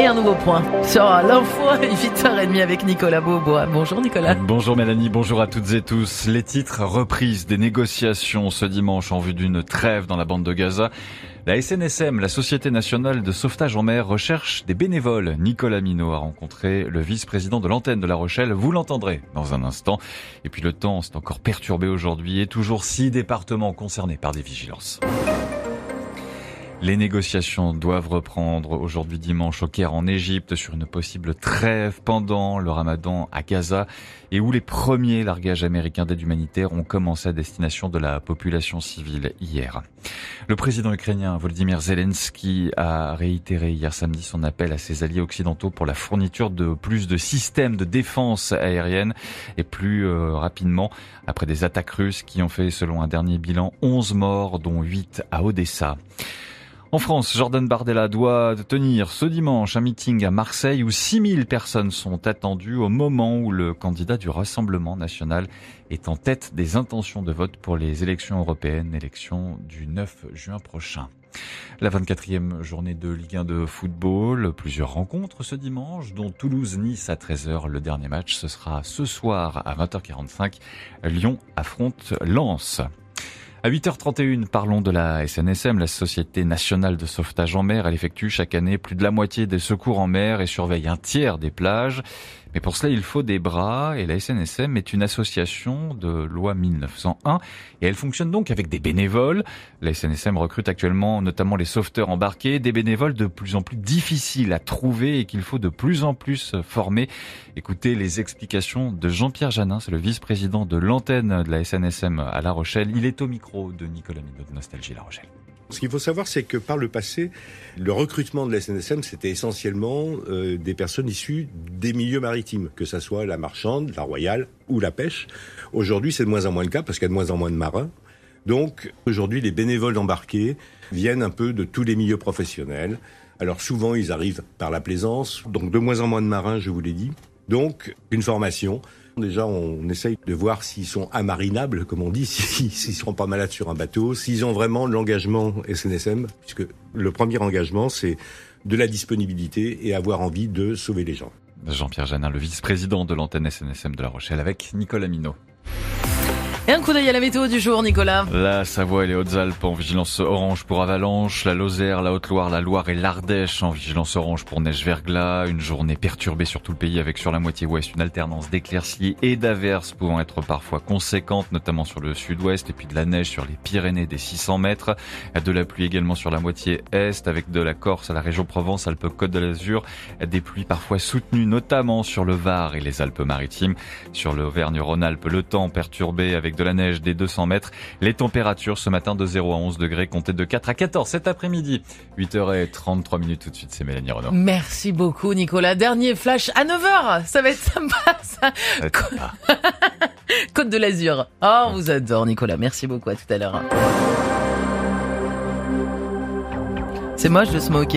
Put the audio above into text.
Et un nouveau point sur l'info à 8h30 avec Nicolas Beaubois. Bonjour Nicolas. Bonjour Mélanie, bonjour à toutes et tous. Les titres reprise des négociations ce dimanche en vue d'une trêve dans la bande de Gaza. La SNSM, la Société nationale de sauvetage en mer, recherche des bénévoles. Nicolas Minot a rencontré le vice-président de l'antenne de La Rochelle. Vous l'entendrez dans un instant. Et puis le temps s'est encore perturbé aujourd'hui et toujours six départements concernés par des vigilances. Les négociations doivent reprendre aujourd'hui dimanche au Caire en Égypte sur une possible trêve pendant le ramadan à Gaza et où les premiers largages américains d'aide humanitaire ont commencé à destination de la population civile hier. Le président ukrainien Volodymyr Zelensky a réitéré hier samedi son appel à ses alliés occidentaux pour la fourniture de plus de systèmes de défense aérienne et plus euh, rapidement après des attaques russes qui ont fait selon un dernier bilan 11 morts dont 8 à Odessa. En France, Jordan Bardella doit tenir ce dimanche un meeting à Marseille où 6000 personnes sont attendues au moment où le candidat du Rassemblement national est en tête des intentions de vote pour les élections européennes, élections du 9 juin prochain. La 24e journée de Ligue 1 de football, plusieurs rencontres ce dimanche, dont Toulouse-Nice à 13h. Le dernier match, ce sera ce soir à 20h45. Lyon affronte Lens. À 8h31, parlons de la SNSM, la Société nationale de sauvetage en mer. Elle effectue chaque année plus de la moitié des secours en mer et surveille un tiers des plages. Mais pour cela, il faut des bras et la SNSM est une association de loi 1901 et elle fonctionne donc avec des bénévoles. La SNSM recrute actuellement notamment les sauveteurs embarqués, des bénévoles de plus en plus difficiles à trouver et qu'il faut de plus en plus former. Écoutez les explications de Jean-Pierre Janin, c'est le vice-président de l'antenne de la SNSM à La Rochelle. Il est au micro de Nicolas Minot de Nostalgie La Rochelle. Ce qu'il faut savoir, c'est que par le passé, le recrutement de la SNSM, c'était essentiellement euh, des personnes issues des milieux maritimes, que ce soit la marchande, la royale ou la pêche. Aujourd'hui, c'est de moins en moins le cas parce qu'il y a de moins en moins de marins. Donc, aujourd'hui, les bénévoles embarqués viennent un peu de tous les milieux professionnels. Alors, souvent, ils arrivent par la plaisance, donc de moins en moins de marins, je vous l'ai dit. Donc, une formation. Déjà, on essaye de voir s'ils sont amarinables, comme on dit, s'ils seront pas malades sur un bateau, s'ils ont vraiment l'engagement SNSM, puisque le premier engagement, c'est de la disponibilité et avoir envie de sauver les gens. Jean-Pierre Janin, le vice-président de l'antenne SNSM de La Rochelle, avec Nicolas Minot. Et un coup d'œil à la météo du jour, Nicolas. La Savoie et les Hautes-Alpes en vigilance orange pour avalanche. La Lozère, la Haute-Loire, la Loire et l'Ardèche en vigilance orange pour neige verglas. Une journée perturbée sur tout le pays avec sur la moitié ouest une alternance d'éclaircies et d'averses pouvant être parfois conséquentes, notamment sur le sud-ouest et puis de la neige sur les Pyrénées des 600 mètres. De la pluie également sur la moitié est avec de la Corse à la région Provence, Alpes-Côte de l'Azur. Des pluies parfois soutenues, notamment sur le Var et les Alpes-Maritimes. Sur l'Auvergne-Rhône-Alpes, le temps perturbé avec de la neige des 200 mètres. Les températures ce matin de 0 à 11 degrés, comptées de 4 à 14 cet après-midi. 8h33 minutes tout de suite, c'est Mélanie Renaud. Merci beaucoup Nicolas. Dernier flash à 9h. Ça va être sympa ça. Côte de l'Azur. Oh, on vous adore Nicolas. Merci beaucoup à tout à l'heure. C'est moche de se moquer.